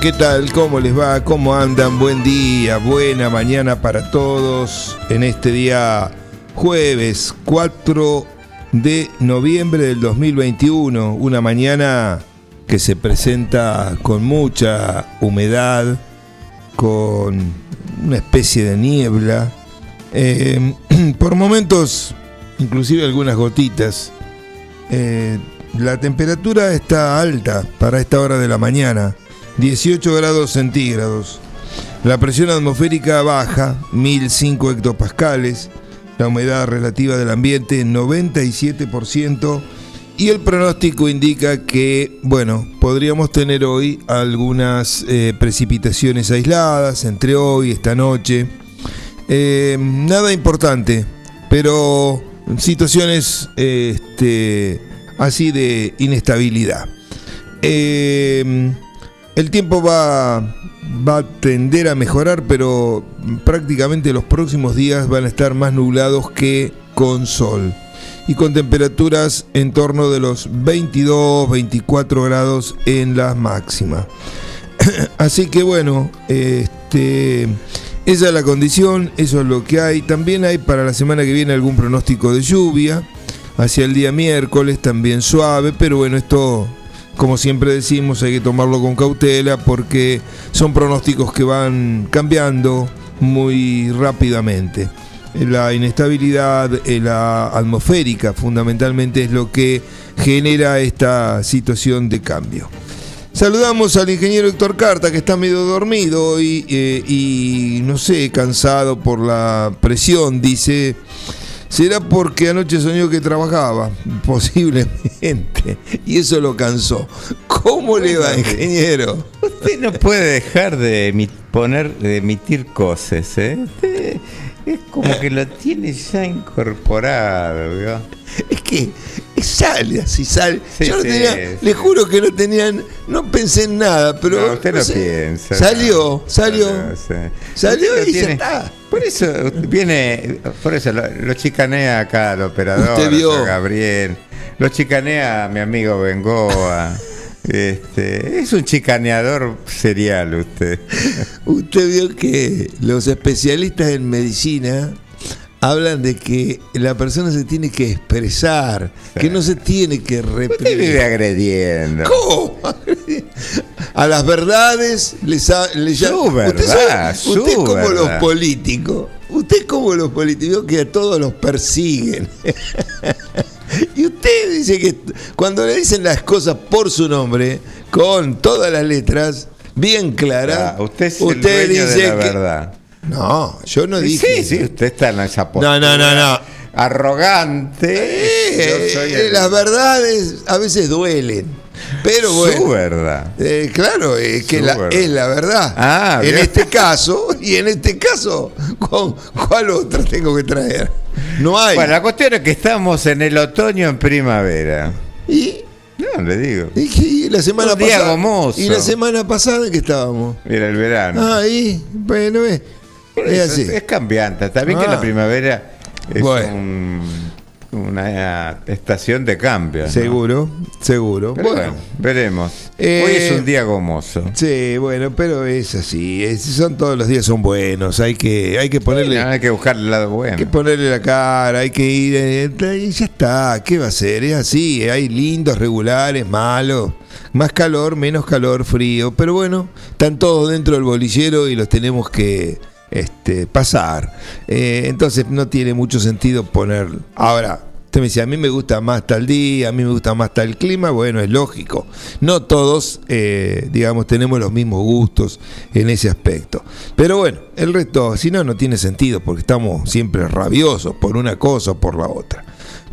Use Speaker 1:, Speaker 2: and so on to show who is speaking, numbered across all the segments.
Speaker 1: ¿Qué tal? ¿Cómo les va? ¿Cómo andan? Buen día, buena mañana para todos en este día jueves 4 de noviembre del 2021, una mañana que se presenta con mucha humedad, con una especie de niebla, eh, por momentos inclusive algunas gotitas. Eh, la temperatura está alta para esta hora de la mañana, 18 grados centígrados. La presión atmosférica baja, 1005 hectopascales. La humedad relativa del ambiente, 97%. Y el pronóstico indica que, bueno, podríamos tener hoy algunas eh, precipitaciones aisladas entre hoy y esta noche. Eh, nada importante, pero situaciones este, así de inestabilidad. Eh, el tiempo va, va a tender a mejorar, pero prácticamente los próximos días van a estar más nublados que con sol. Y con temperaturas en torno de los 22, 24 grados en la máxima. Así que bueno, este, esa es la condición, eso es lo que hay. También hay para la semana que viene algún pronóstico de lluvia hacia el día miércoles, también suave, pero bueno, esto, como siempre decimos, hay que tomarlo con cautela porque son pronósticos que van cambiando muy rápidamente. La inestabilidad la atmosférica fundamentalmente es lo que genera esta situación de cambio. Saludamos al ingeniero Héctor Carta, que está medio dormido y, eh, y no sé, cansado por la presión, dice. Será porque anoche soñó que trabajaba, posiblemente, y eso lo cansó. ¿Cómo le va, ingeniero?
Speaker 2: Usted no puede dejar de poner, de emitir cosas, ¿eh? Usted es como que lo tiene ya incorporado, ¿vio?
Speaker 1: Es que sale así, sale.
Speaker 2: Sí,
Speaker 1: Yo no tenía,
Speaker 2: sí.
Speaker 1: le juro que no tenían, no pensé en nada, pero
Speaker 2: no, usted no,
Speaker 1: sé,
Speaker 2: piensa.
Speaker 1: Salió, salió,
Speaker 2: No,
Speaker 1: salió y ya
Speaker 2: tiene-
Speaker 1: está.
Speaker 2: Por eso viene, por eso lo, lo chicanea acá el operador,
Speaker 1: Usted vio.
Speaker 2: Gabriel, lo chicanea a mi amigo Bengoa. Este, es un chicaneador serial usted.
Speaker 1: Usted vio que los especialistas en medicina hablan de que la persona se tiene que expresar, que no se tiene que
Speaker 2: Usted vive
Speaker 1: reprimir.
Speaker 2: agrediendo.
Speaker 1: ¿Cómo? A las verdades les, les llama-
Speaker 2: Su verdad,
Speaker 1: usted, sabe-
Speaker 2: su
Speaker 1: usted como
Speaker 2: verdad.
Speaker 1: los políticos, usted como los políticos que a todos los persiguen. y usted dice que cuando le dicen las cosas por su nombre, con todas las letras bien claras,
Speaker 2: Ah, usted es el dueño de la
Speaker 1: que-
Speaker 2: verdad.
Speaker 1: No, yo no
Speaker 2: Sí,
Speaker 1: dije.
Speaker 2: sí, usted está en esa
Speaker 1: No,
Speaker 2: postura.
Speaker 1: no, no, no.
Speaker 2: Arrogante.
Speaker 1: Eh,
Speaker 2: Yo soy
Speaker 1: eh,
Speaker 2: el-
Speaker 1: Las verdades a veces duelen. Pero bueno.
Speaker 2: Su verdad.
Speaker 1: Eh, claro, es que la-
Speaker 2: verdad.
Speaker 1: es la verdad.
Speaker 2: Ah,
Speaker 1: en
Speaker 2: bien.
Speaker 1: este caso, y en este caso, ¿cu- ¿cuál otra tengo que traer? No hay.
Speaker 2: Bueno, la cuestión es que estamos en el otoño en primavera.
Speaker 1: y,
Speaker 2: No, le digo.
Speaker 1: y que- y la semana pasada.
Speaker 2: gomoso.
Speaker 1: Y la semana pasada que estábamos.
Speaker 2: Mira el verano.
Speaker 1: Ahí, bueno, es,
Speaker 2: Por
Speaker 1: es así.
Speaker 2: es, es cambiante. Está bien que
Speaker 1: Ah.
Speaker 2: la primavera es
Speaker 1: Bueno.
Speaker 2: un una estación de cambio. ¿no?
Speaker 1: Seguro, seguro.
Speaker 2: Pero
Speaker 1: bueno,
Speaker 2: veremos.
Speaker 1: Eh,
Speaker 2: Hoy es un día gomoso.
Speaker 1: sí, bueno, pero es así. es- son todos los días son buenos. Hay que, hay que ponerle,
Speaker 2: No, hay que buscar el lado bueno.
Speaker 1: hay que ponerle la cara, hay que ir eh, y ya está. ¿Qué va a ser? Es así. Hay lindos, regulares, malos. Más calor, menos calor, frío. Pero bueno, están todos dentro del bolillero y los tenemos que este, pasar. Eh, entonces no tiene mucho sentido poner. Ahora, usted me dice, a mí me gusta más tal día, a mí me gusta más tal clima. Bueno, es lógico. No todos, eh, digamos, tenemos los mismos gustos en ese aspecto. Pero bueno, el resto, si no, no tiene sentido porque estamos siempre rabiosos por una cosa o por la otra.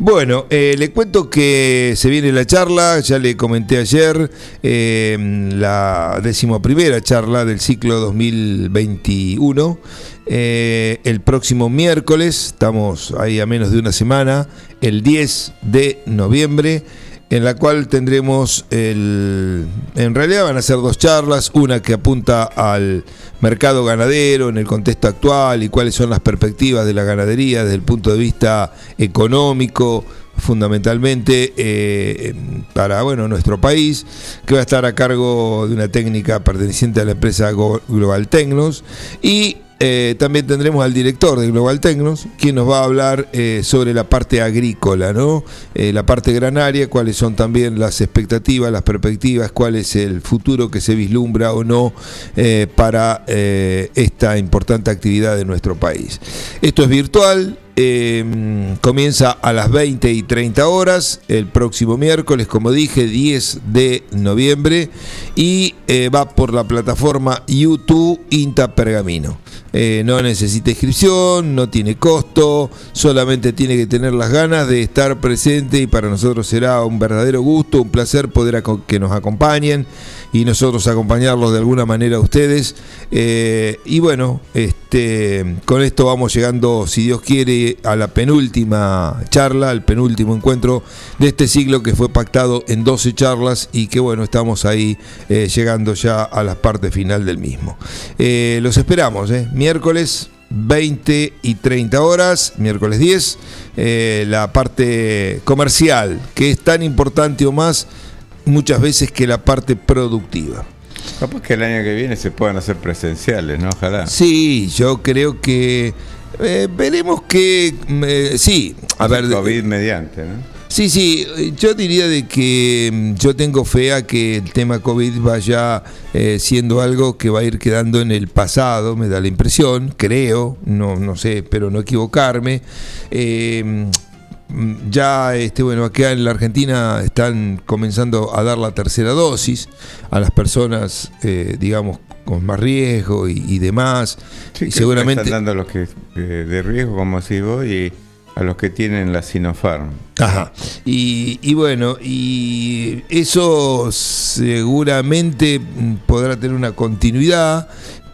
Speaker 1: Bueno, eh, le cuento que se viene la charla, ya le comenté ayer, eh, la decimoprimera charla del ciclo 2021. eh, el próximo miércoles, estamos ahí a menos de una semana, el 10 de noviembre, en la cual tendremos el... En realidad van a ser dos charlas, una que apunta al mercado ganadero en el contexto actual y cuáles son las perspectivas de la ganadería desde el punto de vista económico, fundamentalmente eh, para bueno nuestro país, que va a estar a cargo de una técnica perteneciente a la empresa Global Tecnos y eh, también tendremos al director de Global Tecnos, quien nos va a hablar eh, sobre la parte agrícola, ¿no? Eh, la parte granaria, cuáles son también las expectativas, las perspectivas, cuál es el futuro que se vislumbra o no para esta importante actividad de nuestro país. Esto es virtual, eh, comienza a las 20 y 30 horas el próximo miércoles, como dije, 10 de noviembre y eh, va por la plataforma YouTube Inta Pergamino. Eh, no necesita inscripción, no tiene costo, solamente tiene que tener las ganas de estar presente y para nosotros será un verdadero gusto, un placer poder que nos acompañen y nosotros acompañarlos de alguna manera a ustedes. Eh, y bueno, este, con esto vamos llegando, si Dios quiere, a la penúltima charla, al penúltimo encuentro de este siglo que fue pactado en 12 charlas y que bueno, estamos ahí eh, llegando ya a la parte final del mismo. Eh, los esperamos, eh, miércoles 20 y 30 horas, miércoles 10, eh, la parte comercial, que es tan importante o más muchas veces que la parte productiva.
Speaker 2: Capaz que el año que viene se puedan hacer presenciales, ¿no? Ojalá.
Speaker 1: Sí, yo creo que eh, veremos que eh, sí, a ver,
Speaker 2: COVID mediante, ¿no?
Speaker 1: sí, sí, eh, yo diría de que mm, yo tengo fe a que el tema COVID vaya eh, siendo algo que va a ir quedando en el pasado, me da la impresión, creo, no, no sé, espero no equivocarme. Eh, mm, ya este bueno acá en la Argentina están comenzando a dar la tercera dosis a las personas eh, digamos con más riesgo y, y demás
Speaker 2: Sí,
Speaker 1: y seguramente
Speaker 2: Están dando a los que eh, de riesgo, como vos, y a los que tienen la Sinopharm.
Speaker 1: Ajá. Y, y bueno, y eso seguramente podrá tener una continuidad.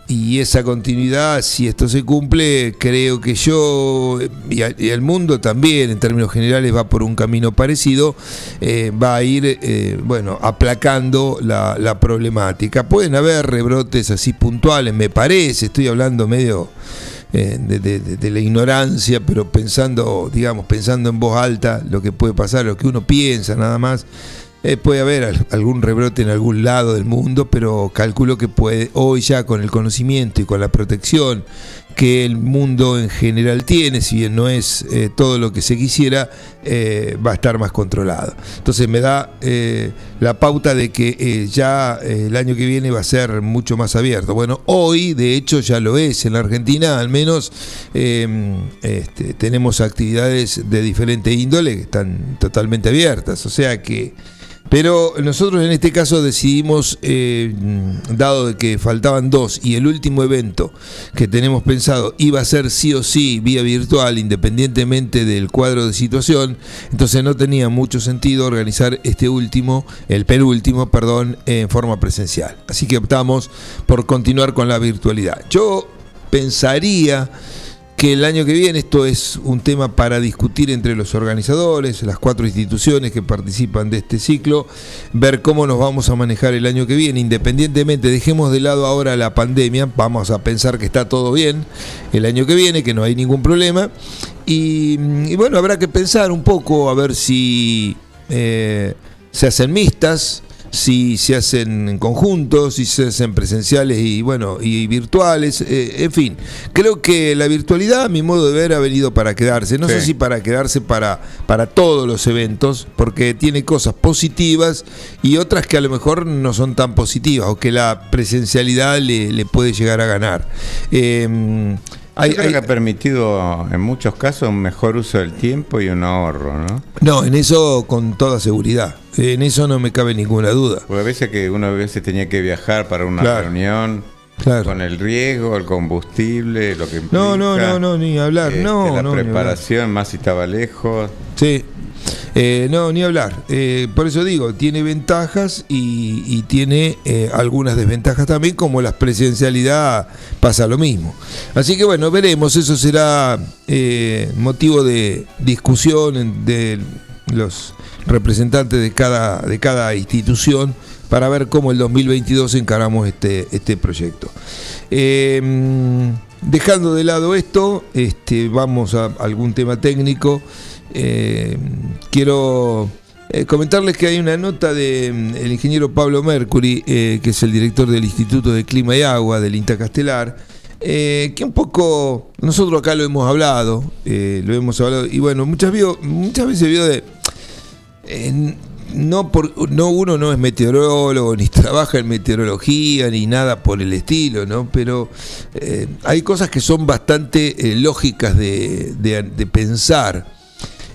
Speaker 1: Y esa continuidad, si esto se cumple, creo que yo y, el mundo también, en términos generales, va por un camino parecido, eh, va a ir, eh, bueno, aplacando la, problemática. Pueden haber rebrotes así puntuales, me parece, estoy hablando medio eh, de- de la ignorancia, pero pensando, digamos, pensando en voz alta lo que puede pasar, lo que uno piensa nada más. Eh, puede haber al- algún rebrote en algún lado del mundo, pero calculo que puede, hoy ya con el conocimiento y con la protección que el mundo en general tiene, si bien no es eh, todo lo que se quisiera, eh, va a estar más controlado. Entonces me da la pauta de que ya el año que viene va a ser mucho más abierto. Bueno, hoy de hecho ya lo es en la Argentina, al menos este, tenemos actividades de diferente índole que están totalmente abiertas, o sea que... Pero nosotros en este caso decidimos, eh, dado de que faltaban dos y el último evento que tenemos pensado iba a ser sí o sí vía virtual, independientemente del cuadro de situación, entonces no tenía mucho sentido organizar este último, el penúltimo, perdón, en forma presencial. Así que optamos por continuar con la virtualidad. Yo pensaría que el año que viene esto es un tema para discutir entre los organizadores, las cuatro instituciones que participan de este ciclo, ver cómo nos vamos a manejar el año que viene, independientemente, dejemos de lado ahora la pandemia, vamos a pensar que está todo bien el año que viene, que no hay ningún problema, y, bueno, habrá que pensar un poco a ver si eh, se hacen mixtas, si se hacen en conjunto, si se hacen presenciales y bueno, y virtuales, eh, en fin. Creo que la virtualidad, a mi modo de ver, ha venido para quedarse. No sé si para quedarse para, para todos los eventos, porque tiene cosas positivas y otras que a lo mejor no son tan positivas, o que la presencialidad le, le puede llegar a ganar. Eh, hay-
Speaker 2: creo
Speaker 1: hay-
Speaker 2: que ha permitido en muchos casos un mejor uso del tiempo y un ahorro, ¿no?
Speaker 1: no, en eso con toda seguridad. En eso no me cabe ninguna duda.
Speaker 2: Porque a veces que uno a veces tenía que viajar para una
Speaker 1: Claro.
Speaker 2: reunión
Speaker 1: Claro.
Speaker 2: con el riesgo, el combustible, lo que implica.
Speaker 1: No, no, no, no, ni hablar.
Speaker 2: este,
Speaker 1: no,
Speaker 2: la
Speaker 1: no,
Speaker 2: preparación, más si estaba lejos.
Speaker 1: Sí. Eh, no, ni hablar. Eh, por eso digo, tiene ventajas y, tiene eh, algunas desventajas también, como la presencialidad pasa lo mismo. Así que bueno, veremos, eso será motivo de discusión de los representantes de cada, de cada institución para ver cómo el 2022 encaramos este, este proyecto. Dejando de lado esto, este, vamos a algún tema técnico. Eh, quiero eh, comentarles que hay una nota del ingeniero Pablo Mercury, eh, que es el director del Instituto de Clima y Agua del INTA Castelar, que un poco, nosotros acá lo hemos hablado, lo hemos hablado, y bueno, muchas, vio- muchas veces vio de... no, por, no uno no es meteorólogo ni trabaja en meteorología ni nada por el estilo, ¿no? Pero hay cosas que son bastante lógicas de, de- de pensar.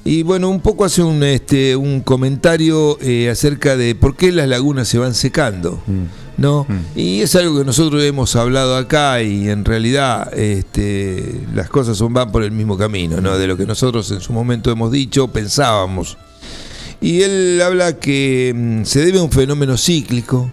Speaker 1: Y bueno, un poco hace un, este, un comentario eh, acerca de por qué las lagunas se van secando, ¿no? Y es algo que nosotros hemos hablado acá y en realidad este, las cosas son, van por el mismo camino, ¿no? De lo que nosotros en su momento hemos dicho, pensábamos. Y él habla que mm, se debe a un fenómeno cíclico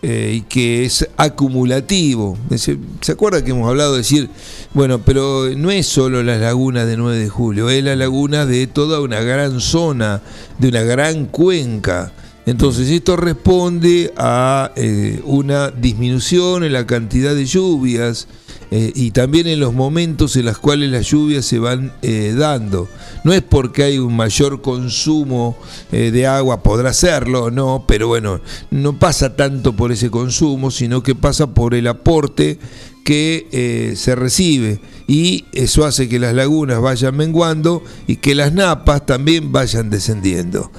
Speaker 1: eh, y que es acumulativo. ¿Se acuerda que hemos hablado de decir, bueno, pero no es solo las lagunas de 9 de julio, es la laguna de toda una gran zona, de una gran cuenca. Entonces esto responde a eh, una disminución en la cantidad de lluvias eh, y también en los momentos en los cuales las lluvias se van eh, dando. No es porque hay un mayor consumo eh, de agua, podrá serlo, no, pero bueno, no pasa tanto por ese consumo, sino que pasa por el aporte que se recibe y eso hace que las lagunas vayan menguando y que las napas también vayan descendiendo.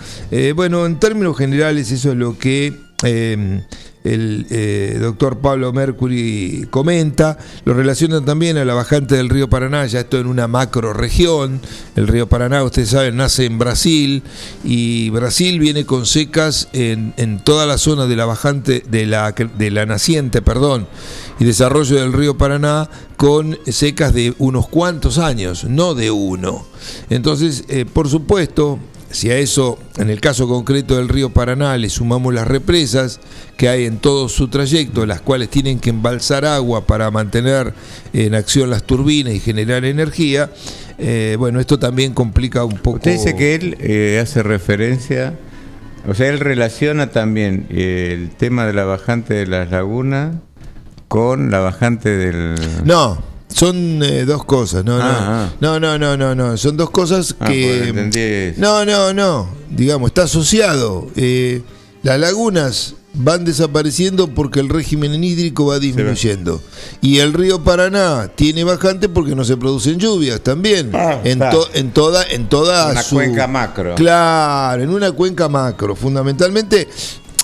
Speaker 1: Bueno, en términos generales eso es lo que el eh, doctor Pablo Mercury comenta, lo relaciona también a la bajante del río Paraná, ya esto en una macro región, el río Paraná, ustedes saben, nace en Brasil y Brasil viene con secas en, en toda la zona de la bajante, de la, de la naciente, perdón, y desarrollo del río Paraná con secas de unos cuantos años, no de uno. Entonces, eh, por supuesto, si a eso, en el caso concreto del río Paraná, le sumamos las represas que hay en todo su trayecto, las cuales tienen que embalsar agua para mantener en acción las turbinas y generar energía, eh, bueno, esto también complica un poco.
Speaker 2: Usted dice que él eh, hace referencia, o sea, él relaciona también eh, el tema de la bajante de las lagunas con la bajante del...
Speaker 1: No, son eh, dos cosas, no,
Speaker 2: Ah,
Speaker 1: no, no, no, no, no, no, son dos cosas
Speaker 2: Ah,
Speaker 1: que... No, no, no, digamos, está asociado. Eh, las lagunas van desapareciendo porque el régimen hídrico va disminuyendo. Y el río Paraná tiene bajante porque no se producen lluvias también.
Speaker 2: Ah,
Speaker 1: en, to- en toda, en toda
Speaker 2: Una
Speaker 1: su-
Speaker 2: cuenca macro.
Speaker 1: Claro, en una cuenca macro. Fundamentalmente,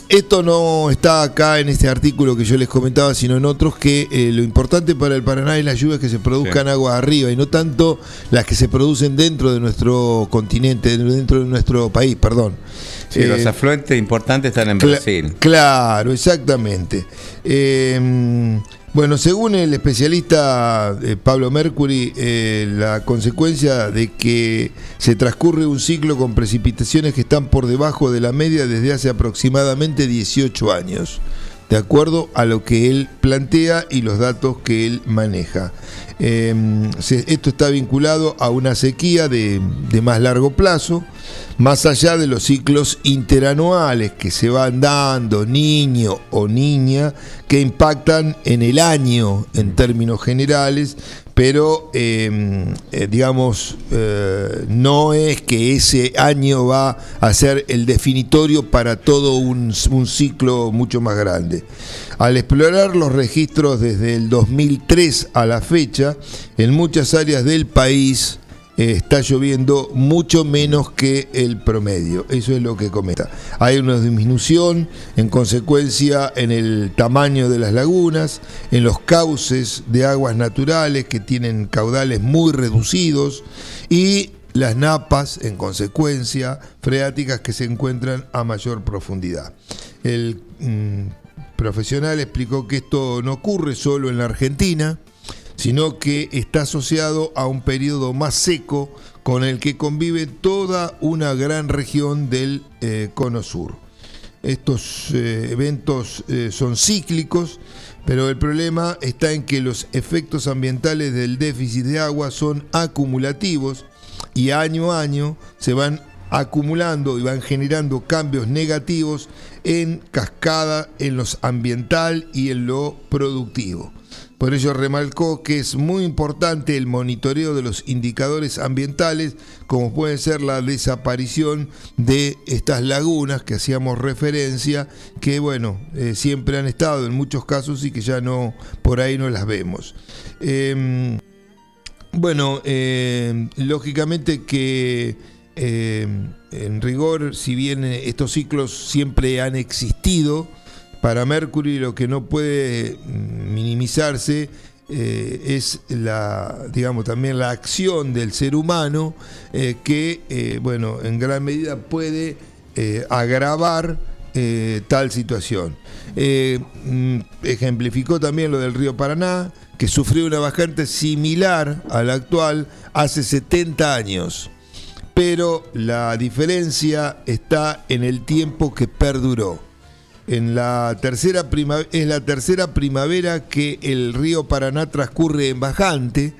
Speaker 1: esto no está acá en este artículo que yo les comentaba, sino en otros que eh, lo importante para el Paraná es las lluvias que se produzcan
Speaker 2: Sí.
Speaker 1: agua arriba y no tanto las que se producen dentro de nuestro continente, dentro de nuestro país, perdón.
Speaker 2: Sí,
Speaker 1: Eh,
Speaker 2: los afluentes importantes están en Brasil.
Speaker 1: Claro, exactamente. Eh, bueno, según el especialista eh, Pablo Mercury, eh, la consecuencia de que se transcurre un ciclo con precipitaciones que están por debajo de la media desde hace aproximadamente 18 años. de acuerdo a lo que él plantea y los datos que él maneja. Em, esto está vinculado a una sequía de, más largo plazo, más allá de los ciclos interanuales que se van dando niño o niña, que impactan en el año en términos generales, pero em, eh, digamos, eh, no es que ese año va a ser el definitorio para todo un, un ciclo mucho más grande. Al explorar los registros desde el 2003 a la fecha, en muchas áreas del país eh, está lloviendo mucho menos que el promedio. Eso es lo que comenta. Hay una disminución en consecuencia en el tamaño de las lagunas, en los cauces de aguas naturales que tienen caudales muy reducidos y las napas, en consecuencia, freáticas que se encuentran a mayor profundidad. El mm, profesional explicó que esto no ocurre solo en la Argentina, sino que está asociado a un periodo más seco con el que convive toda una gran región del eh, cono sur. Estos eh, eventos eh, son cíclicos, pero el problema está en que los efectos ambientales del déficit de agua son acumulativos y año a año se van acumulando y van generando cambios negativos en cascada en lo ambiental y en lo productivo. Por ello remarcó que es muy importante el monitoreo de los indicadores ambientales, como puede ser la desaparición de estas lagunas que hacíamos referencia, que bueno, eh, siempre han estado en muchos casos y que ya no, por ahí no las vemos. Em, bueno, em, lógicamente que em, en rigor, si bien estos ciclos siempre han existido, para Mercury lo que no puede mm, minimizarse eh, es la, digamos, también la acción del ser humano eh, que, eh, bueno, en gran medida puede agravar tal situación. Mm, ejemplificó también lo del río Paraná, que sufrió una bajante similar a la actual hace 70 años. Pero la diferencia está en el tiempo que perduró. En la tercera es la tercera primavera que el río Paraná transcurre en bajante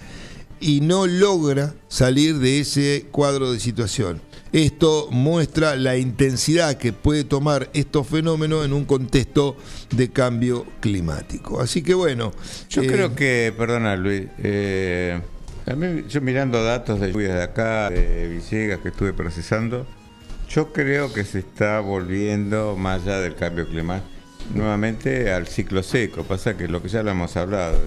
Speaker 1: y no logra salir de ese cuadro de situación. Esto muestra la intensidad que puede tomar estos fenómenos en un contexto de cambio climático. Así que bueno.
Speaker 2: Yo eh, creo que, perdona Luis, eh, yo mirando datos de lluvias de acá, de Villegas que estuve procesando, yo creo que se está volviendo, más allá del cambio climático, nuevamente al ciclo seco. Pasa que lo que ya lo hemos hablado.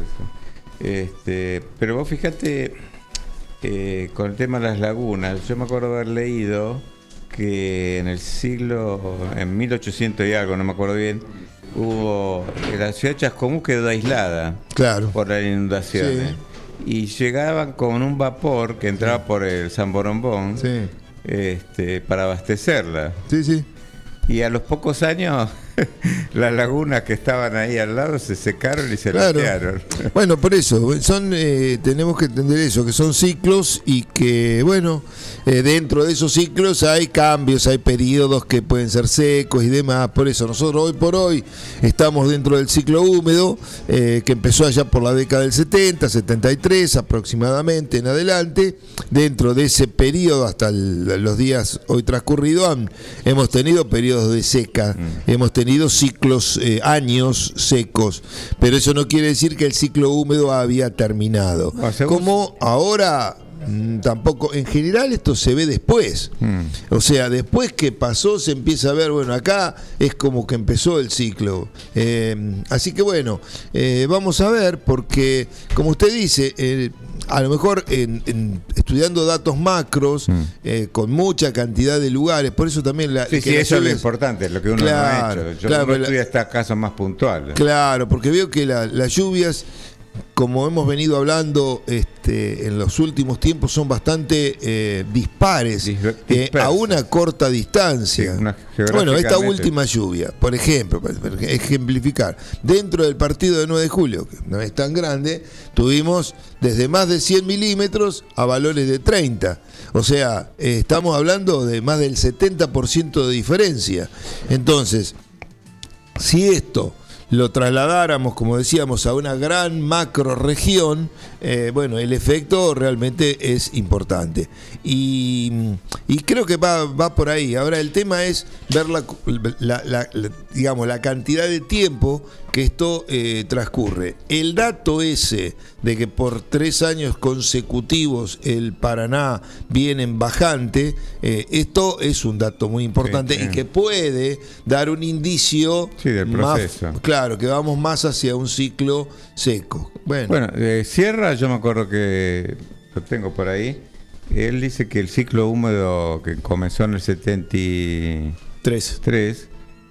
Speaker 2: Este, pero vos fíjate eh, con el tema de las lagunas. Yo me acuerdo haber leído que en el siglo, en 1800 y algo, no me acuerdo bien, hubo. La ciudad de Chascomús quedó aislada
Speaker 1: claro.
Speaker 2: por las inundaciones. Y llegaban con un vapor que entraba por el San Borombón. Sí este, para abastecerla.
Speaker 1: Sí, sí.
Speaker 2: Y a los pocos años las lagunas que estaban ahí al lado se secaron y se claro.
Speaker 1: Bueno, por eso, son eh, tenemos que entender eso, que son ciclos y que, bueno, eh, dentro de esos ciclos hay cambios, hay periodos que pueden ser secos y demás. Por eso nosotros hoy por hoy estamos dentro del ciclo húmedo, eh, que empezó allá por la década del 70, 73 aproximadamente en adelante. Dentro de ese periodo, hasta los días hoy transcurridos, hemos tenido periodos de seca, mm. hemos tenido ciclos, eh, años secos, pero eso no quiere decir que el ciclo húmedo había terminado. Como ahora tampoco, en general esto se ve después. Hmm. O sea, después que pasó se empieza a ver, bueno, acá es como que empezó el ciclo. Eh, así que bueno, eh, vamos a ver, porque como usted dice, a lo mejor en, estudiando datos macros, mm. eh, con mucha cantidad de lugares, por eso también la...
Speaker 2: Sí, sí eso es lo importante, lo que uno no ha hecho. Yo claro, estudia estas casos más puntuales.
Speaker 1: Claro, porque veo que las lluvias como hemos venido hablando este, en los últimos tiempos, son bastante eh, dispares eh, a una corta distancia. bueno, esta última lluvia, por ejemplo, para ejemplificar, dentro del partido de 9 de julio, que no es tan grande, tuvimos desde más de 100 milímetros a valores de 30. O sea, eh, estamos hablando de más del 70% de diferencia. Entonces, si esto lo trasladáramos, como decíamos, a una gran macro región, eh, bueno, el efecto realmente es importante. Y, creo que va, va, por ahí. Ahora el tema es ver la, digamos, la cantidad de tiempo que esto eh, transcurre. El dato ese de que por tres años consecutivos el Paraná viene en bajante, eh, esto es un dato muy importante y que puede dar un indicio
Speaker 2: del proceso.
Speaker 1: claro, que vamos más hacia un ciclo seco.
Speaker 2: Bueno, bueno Sierra, yo me acuerdo que lo tengo por ahí. Él dice que el ciclo húmedo que comenzó en el 73,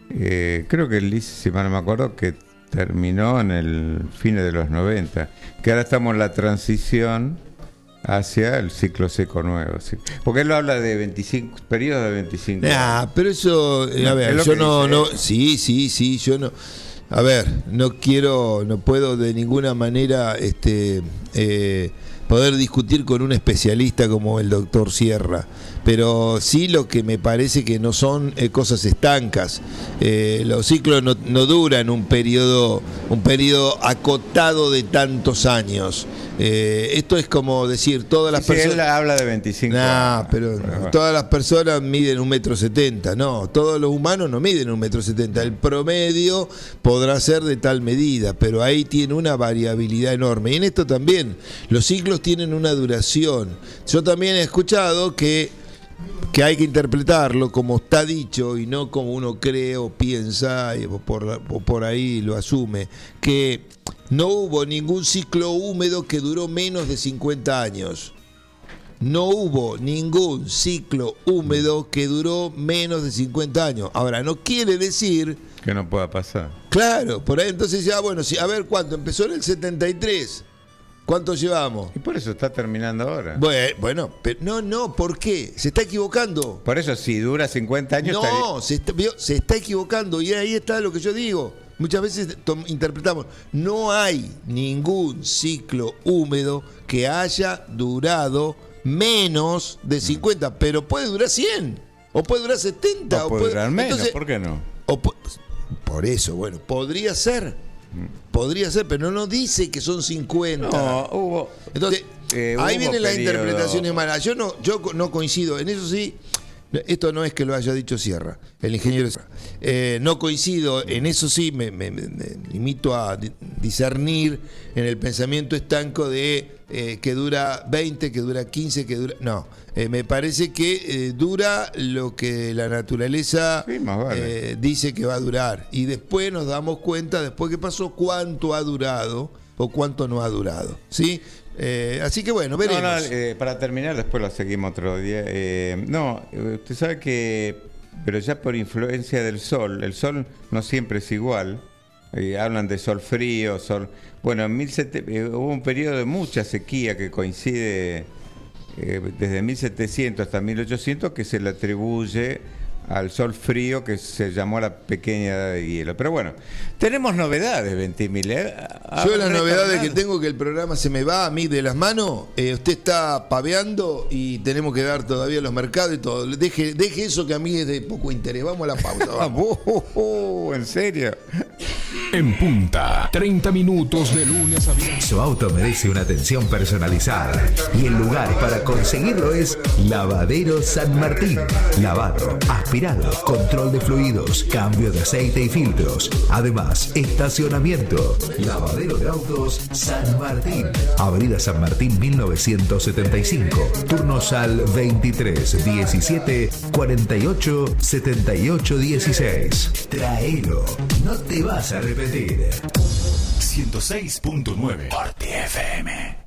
Speaker 2: eh, creo que él dice, si mal no me acuerdo, que terminó en el fin de los 90, que ahora estamos en la transición hacia el ciclo seco nuevo. Porque él habla de 25, periodos de 25
Speaker 1: Ah, pero eso, eh, a ver, yo no, no, sí, sí, sí, yo no, a ver, no quiero, no puedo de ninguna manera, este, eh, poder discutir con un especialista como el doctor Sierra, pero sí lo que me parece que no son eh, cosas estancas. Eh, los ciclos no, duran un periodo, un periodo acotado de tantos años. Eh, esto es como decir, todas las personas...
Speaker 2: Él habla de 25
Speaker 1: nah, pero, todas las personas miden un metro setenta. No, todos los humanos no miden un metro setenta. El promedio podrá ser de tal medida, pero ahí tiene una variabilidad enorme. Y en esto también, los ciclos tienen una duración. Yo también he escuchado que que hay que interpretarlo como está dicho y no como uno cree o piensa o por, o por ahí lo asume, que no hubo ningún ciclo húmedo que duró menos de 50 años. No hubo ningún ciclo húmedo que duró menos de 50 años. Ahora, no quiere decir...
Speaker 2: Que no pueda pasar.
Speaker 1: Claro, por ahí entonces ya, bueno, a ver cuánto, empezó en el 73. ¿Cuánto llevamos?
Speaker 2: Y por eso está terminando ahora.
Speaker 1: Bueno, pero no, no, ¿por qué? Se está equivocando.
Speaker 2: Por eso, si dura 50 años.
Speaker 1: No, se, está, se está equivocando y ahí está lo que yo digo. Muchas veces interpretamos, no hay ningún ciclo húmedo que haya durado menos de 50, mm. pero puede durar 100, o puede durar 70.
Speaker 2: O puede, durar menos, ¿por qué no?
Speaker 1: por eso, bueno, podría ser. Podría ser, pero no dice que son 50.
Speaker 2: No, hubo.
Speaker 1: Entonces, eh, ahí vienen las interpretaciones malas. Yo no, yo no coincido. En eso sí, esto no es que lo haya dicho Sierra, el ingeniero eh, no coincido, en eso sí me, limito a discernir en el pensamiento estanco de eh, que dura 20, que dura 15, que dura... No, eh, me parece que dura lo que la naturaleza dice que va a durar. Y después nos damos cuenta, después que pasó, cuánto ha durado o cuánto no ha durado. ¿sí? Eh, así que bueno, veremos.
Speaker 2: Eh, para terminar, después lo seguimos otro día. Eh, no, usted sabe que, pero ya por influencia del sol, el sol no siempre es igual. hablan de sol frío, sol. Bueno, en hubo un periodo de mucha sequía que coincide desde 1700 hasta 1800 que se le atribuye al sol frío que se llamó la pequeña edad de hielo. Pero bueno, tenemos novedades, Ventimil. ¿eh?
Speaker 1: Yo las novedades que tengo que el programa se me va a mí de las manos. Eh, usted está paveando y tenemos que dar todavía los mercados y todo. Deje, deje eso que a mí es de poco interés. Vamos a la pausa.
Speaker 2: Vamos. ¿En serio?
Speaker 3: En punta, 30 minutos de lunes a viernes.
Speaker 4: Su auto merece una atención personalizada y el lugar para conseguirlo es Lavadero San Martín. Lavado, aspirado, control de fluidos, cambio de aceite y filtros. Además, estacionamiento. Lavadero de autos San Martín. Avenida San Martín 1975. Turnos al 23 17 48 78 16. Traelo. No te vas a repetir.
Speaker 3: 106.9 Party FM.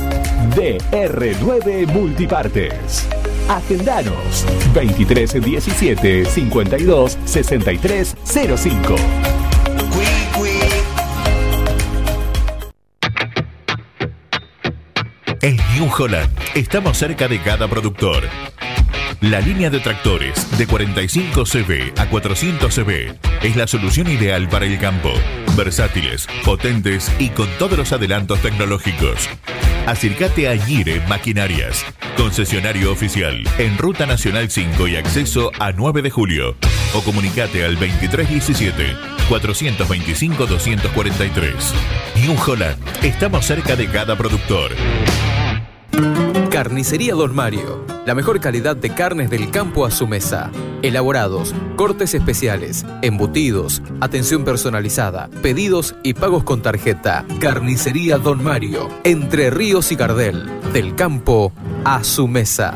Speaker 5: DR9 Multipartes. Agendanos 23 17 52 63 05.
Speaker 6: En New Holland estamos cerca de cada productor. La línea de tractores de 45 cb a 400 cb es la solución ideal para el campo. Versátiles, potentes y con todos los adelantos tecnológicos. Acércate a Gire Maquinarias, concesionario oficial en Ruta Nacional 5 y acceso a 9 de julio. O comunicate al 2317 425 243. New Holland, estamos cerca de cada productor.
Speaker 7: Carnicería Don Mario. La mejor calidad de carnes del campo a su mesa. Elaborados, cortes especiales, embutidos, atención personalizada, pedidos y pagos con tarjeta. Carnicería Don Mario. Entre Ríos y Gardel. Del campo a su mesa.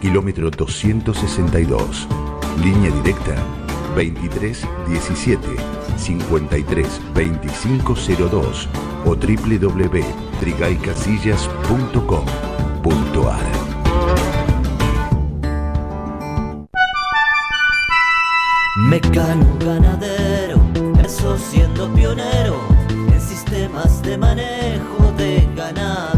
Speaker 4: kilómetro 262. Línea directa 23 17 53 2502 o www.trigaycasillas.com.ar
Speaker 8: Mecano ganadero, eso siendo pionero en sistemas de manejo de ganado.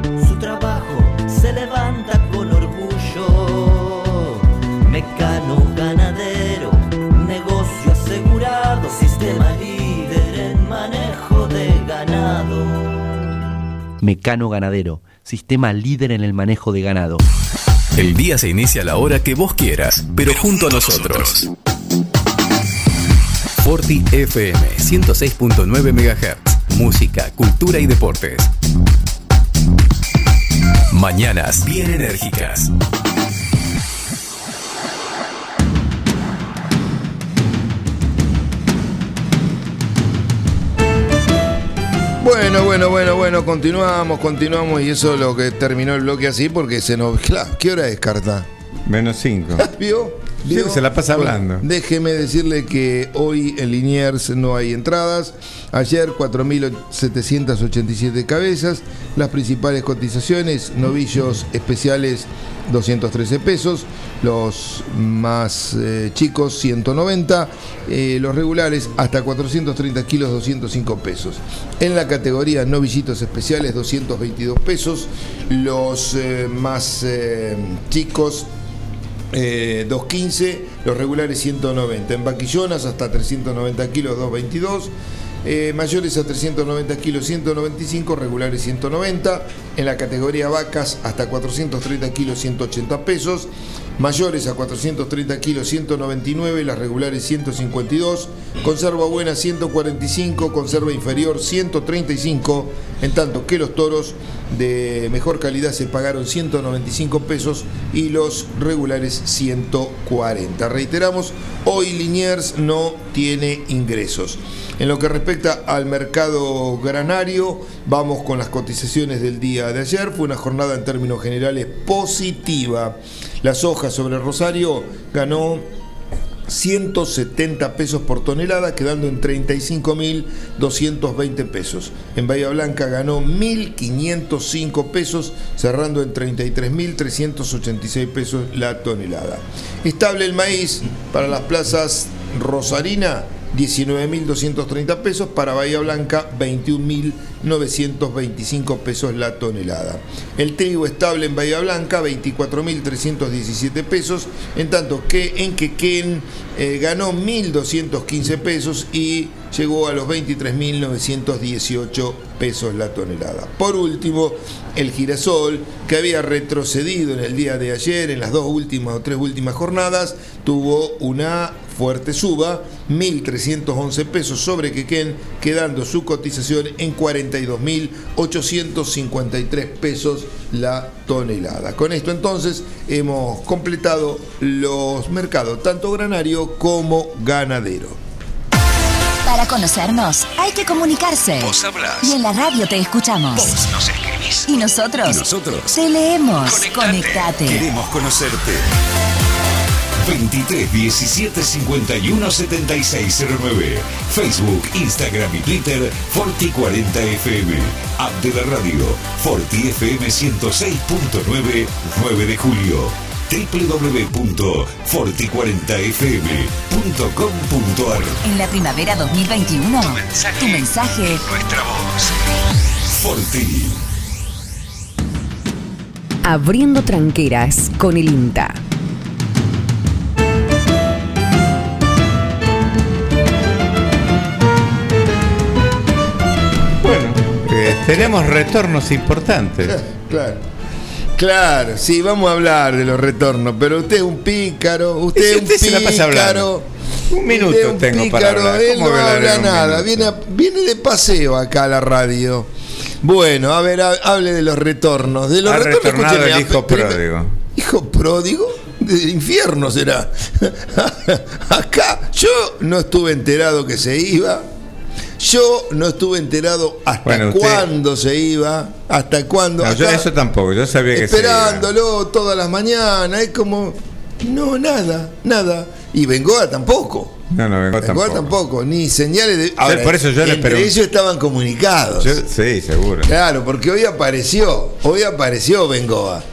Speaker 8: Mecano Ganadero, sistema líder en
Speaker 9: el manejo de ganado.
Speaker 10: El día se inicia a la hora que vos quieras, pero junto a nosotros. Forti FM 106.9 MHz. Música, cultura y deportes. Mañanas bien enérgicas.
Speaker 1: Bueno, bueno, bueno, bueno, continuamos, continuamos y eso es lo que terminó el bloque así porque se nos... Claro, ¿qué hora es, Carta?
Speaker 2: Menos 5.
Speaker 1: ¿Vio?
Speaker 2: Sí, se la pasa hablando.
Speaker 1: déjeme decirle que hoy en Liniers no hay entradas. Ayer 4.787 cabezas. Las principales cotizaciones, novillos especiales 213 pesos, los más eh, chicos 190, eh, los regulares hasta 430 kilos 205 pesos. En la categoría novillitos especiales 222 pesos, los eh, más chicos eh, 215, los regulares 190. En vaquillonas hasta 390 kilos 222. eh, mayores a 390 kilos 195, regulares 190. En la categoría vacas hasta 430 kilos 180 pesos. Mayores a 430 kilos 199, las regulares 152. Conserva buena 145, conserva inferior 135. En tanto que los toros de mejor calidad se pagaron 195 pesos y los regulares 140. Reiteramos, hoy Liniers no tiene ingresos. En lo que respecta al mercado granario, vamos con las cotizaciones del día de ayer. Fue una jornada en términos generales positiva. La soja sobre Rosario ganó 170 pesos por tonelada, quedando en 35.220 pesos. En Bahía Blanca ganó 1.505 pesos, cerrando en 33.386 pesos la tonelada. Estable el maíz para las plazas Rosarina, 19.230 pesos, para Bahía Blanca 21.925 pesos la tonelada. El trigo estable en Bahía Blanca 24.317 pesos, en tanto que en Quequén eh, ganó 1.215 pesos y llegó a los 23.918 pesos la tonelada. Por último, el girasol, que había retrocedido en el día de ayer, en las dos últimas o tres últimas jornadas, tuvo una fuerte suba, 1.311 pesos sobre Quequén, quedando su cotización en 42.853 pesos la tonelada. Con esto entonces hemos completado los mercados, tanto granario como ganadero.
Speaker 11: Para conocernos hay que comunicarse.
Speaker 12: Vos hablás.
Speaker 11: Y en la radio te escuchamos.
Speaker 12: Vos nos
Speaker 11: Y nosotros.
Speaker 12: Y nosotros.
Speaker 11: Te leemos.
Speaker 12: Conectate.
Speaker 11: Conectate.
Speaker 12: Queremos conocerte. 23 17 51 76 09. Facebook, Instagram y Twitter Forti 40 FM. App de la radio Forti FM 106.9 9 de julio www.forti40fm.com.ar
Speaker 11: En la primavera 2021, tu mensaje,
Speaker 12: Nuestra voz. Forti.
Speaker 13: Abriendo tranqueras con el INTA.
Speaker 2: Bueno, eh, tenemos retornos importantes.
Speaker 1: Claro. Claro, sí, vamos a hablar de los retornos, pero usted es un pícaro, usted es un
Speaker 2: Usted se la pasa
Speaker 1: pícaro.
Speaker 2: hablando. Un minuto
Speaker 1: usted es un
Speaker 2: tengo para
Speaker 1: pícaro,
Speaker 2: hablar.
Speaker 1: Él
Speaker 2: ¿Cómo
Speaker 1: no habla nada, viene, viene de paseo acá a la radio. Bueno, a ver, ha- hable de los retornos. De los
Speaker 2: Ha
Speaker 1: retornos,
Speaker 2: el hijo pródigo.
Speaker 1: ¿Hijo pródigo? Del infierno será. Acá yo no estuve enterado que se iba. Yo no estuve enterado hasta
Speaker 2: Bueno, usted-
Speaker 1: cuándo se iba. Hasta cuándo.
Speaker 2: No, yo eso tampoco, yo sabía que se iba.
Speaker 1: esperándolo todas las mañanas. Es como. No, nada, nada. Y Bengoa tampoco.
Speaker 2: No, no, vengo
Speaker 1: Bengoa
Speaker 2: tampoco.
Speaker 1: tampoco. Ni señales de.
Speaker 2: por eso yo le
Speaker 1: entre ellos estaban comunicados.
Speaker 2: Yo- sí, seguro.
Speaker 1: Claro, porque hoy apareció, hoy apareció Bengoa.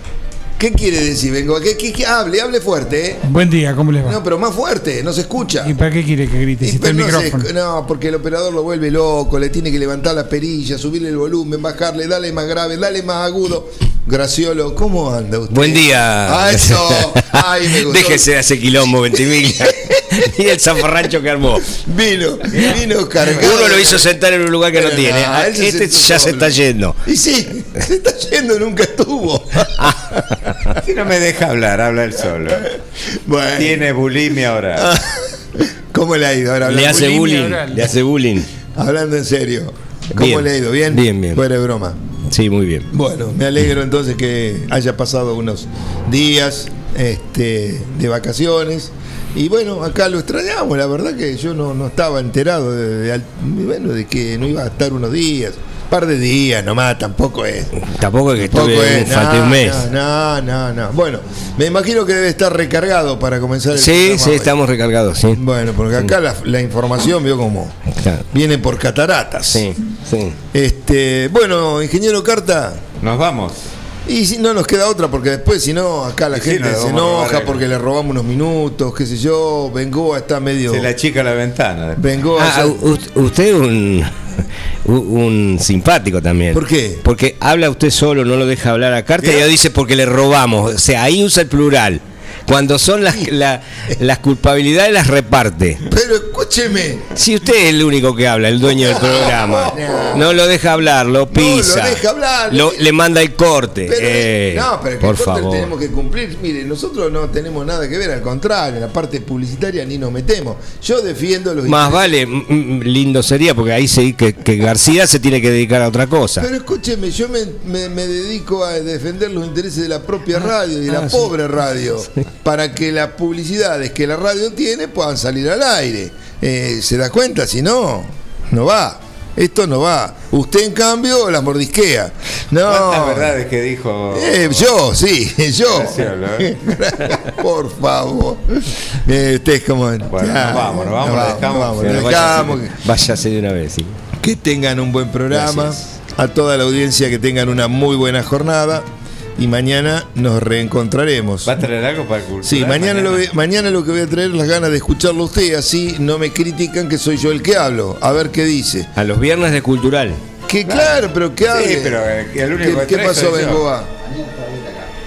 Speaker 1: ¿Qué quiere decir Bengoa? ¿Qué, qué- qué- Hable, hable fuerte, ¿eh?
Speaker 14: Buen día, ¿cómo les va?
Speaker 1: No, pero más fuerte, no se escucha.
Speaker 14: ¿Y para qué quiere que grite? Si
Speaker 1: Y,
Speaker 14: está el
Speaker 1: no, se-
Speaker 14: micrófono.
Speaker 1: no, porque el operador lo vuelve loco, le tiene que levantar la perilla, subirle el volumen, bajarle, dale más grave, dale más agudo. Graciolo, ¿cómo anda usted?
Speaker 15: Buen día.
Speaker 1: Ah, eso. Ay, me gustó.
Speaker 15: Déjese de hacer quilombo, Ventimiglia. Mira el zafarrancho que armó.
Speaker 1: Vino, vino cargado.
Speaker 15: Uno lo hizo sentar en un lugar que no
Speaker 1: Pero
Speaker 15: tiene.
Speaker 1: no,
Speaker 15: Ah, Este ya se está yendo.
Speaker 1: Y sí, se está yendo, nunca estuvo.
Speaker 2: Si no me deja hablar, habla él solo.
Speaker 1: Bueno.
Speaker 2: Tiene bulimia ahora.
Speaker 1: ¿Cómo le ha ido? Ahora
Speaker 15: Le hace bullying. Le hace bullying.
Speaker 1: Hablando en serio. ¿Cómo
Speaker 15: Bien.
Speaker 1: le ha ido? ¿Bien?
Speaker 15: Bien, bien.
Speaker 1: Fuera de broma.
Speaker 15: Sí, muy bien.
Speaker 1: Bueno, me alegro entonces que haya pasado unos días este, de vacaciones. Y bueno, acá lo extrañamos, la verdad que yo no, no estaba enterado de, bueno, de que no iba a estar unos días. Par de días nomás, tampoco es.
Speaker 15: Tampoco es que
Speaker 1: Tampoco
Speaker 15: estuve,
Speaker 1: es,
Speaker 15: falté
Speaker 1: no,
Speaker 15: un mes.
Speaker 1: No, no, no, no. Bueno, me imagino que debe estar recargado para comenzar el
Speaker 15: Sí,
Speaker 1: programa
Speaker 15: sí,
Speaker 1: hoy.
Speaker 15: estamos recargados, sí.
Speaker 1: Bueno, porque acá la, la información vio como
Speaker 15: Claro.
Speaker 1: viene por cataratas.
Speaker 15: Sí, sí.
Speaker 1: Este, bueno, ingeniero Carta,
Speaker 2: Nos vamos.
Speaker 1: y si no nos queda otra, porque después, si no, acá la
Speaker 2: Y
Speaker 1: gente se enoja porque le robamos unos minutos, qué sé yo. Bengoa está medio.
Speaker 2: Se la chica a la ventana.
Speaker 1: Bengoa.
Speaker 15: Ah,
Speaker 1: ya-
Speaker 15: usted es un, un, un simpático también.
Speaker 1: ¿Por qué?
Speaker 15: Porque habla usted solo, no lo deja hablar a carta y
Speaker 1: ¿Vio?
Speaker 15: ella dice porque le robamos. O sea, ahí usa el plural. Cuando son las, la- las culpabilidades las reparte.
Speaker 1: Pero escúcheme.
Speaker 15: Si usted es el único que habla, el dueño del programa, no lo deja hablar, lo pisa,
Speaker 1: lo deja hablar.
Speaker 15: lo- le manda el corte.
Speaker 1: Pero,
Speaker 15: Eh,
Speaker 1: no, pero que
Speaker 15: por
Speaker 1: el corte
Speaker 15: favor.
Speaker 1: tenemos que cumplir. Mire, nosotros no tenemos nada que ver, al contrario, en la parte publicitaria ni nos metemos. Yo defiendo los
Speaker 15: Más vale, lindo sería, porque ahí sí que, que García se tiene que dedicar a otra cosa.
Speaker 1: Pero escúcheme, yo me, me- me dedico a defender los intereses de la propia radio y de la
Speaker 15: ah, sí.
Speaker 1: pobre radio, para que las publicidades que la radio tiene puedan salir al aire. Eh, ¿Se da cuenta? Si no, no va. Esto no va. Usted, en cambio, las mordisquea. No.
Speaker 2: ¿Cuántas verdades que dijo?
Speaker 1: Eh, yo, sí, yo. Por favor. Eh, usted es como.
Speaker 2: Bueno,
Speaker 1: Ya,
Speaker 2: nos vamos, nos vamos,
Speaker 1: nos
Speaker 2: dejamos.
Speaker 1: vamos, dejamos.
Speaker 15: váyase de una vez, sí.
Speaker 1: Que tengan un buen programa.
Speaker 15: Gracias.
Speaker 1: A toda la audiencia que tengan una muy buena jornada. Y mañana nos reencontraremos.
Speaker 2: ¿Va a traer algo para el cultural?
Speaker 1: Sí, mañana, Lo, voy- mañana lo que voy a traer es las ganas de escucharlo a usted, así no me critican que soy yo el que hablo. A ver qué dice.
Speaker 15: A los viernes de cultural.
Speaker 1: Que claro, pero que hable.
Speaker 2: Sí, pero que el único
Speaker 1: ¿Qué,
Speaker 2: que
Speaker 1: qué pasó. Bengoa?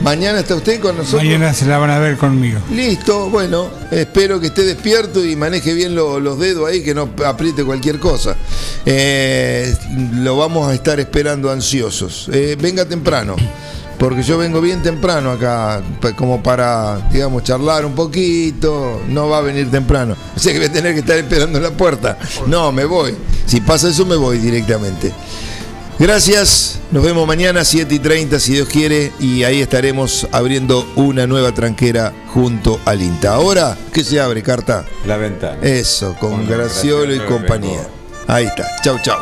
Speaker 1: Mañana está usted con nosotros.
Speaker 14: Mañana se la van a ver conmigo.
Speaker 1: Listo, bueno, espero que esté despierto y maneje bien lo- los dedos ahí, que no apriete cualquier cosa. Eh, lo vamos a estar esperando ansiosos. Eh, venga temprano, porque yo vengo bien temprano acá, como para, digamos, charlar un poquito. No va a venir temprano. O sea que voy a tener que estar esperando en la puerta. No, me voy. Si pasa eso, me voy directamente. Gracias, nos vemos mañana 7 y 30 si Dios quiere y ahí estaremos abriendo una nueva tranquera junto al INTA. Ahora, ¿qué se abre, carta?
Speaker 2: La ventana.
Speaker 1: Eso, con
Speaker 2: Con
Speaker 1: Graciolo y compañía. Ahí está, chau chau.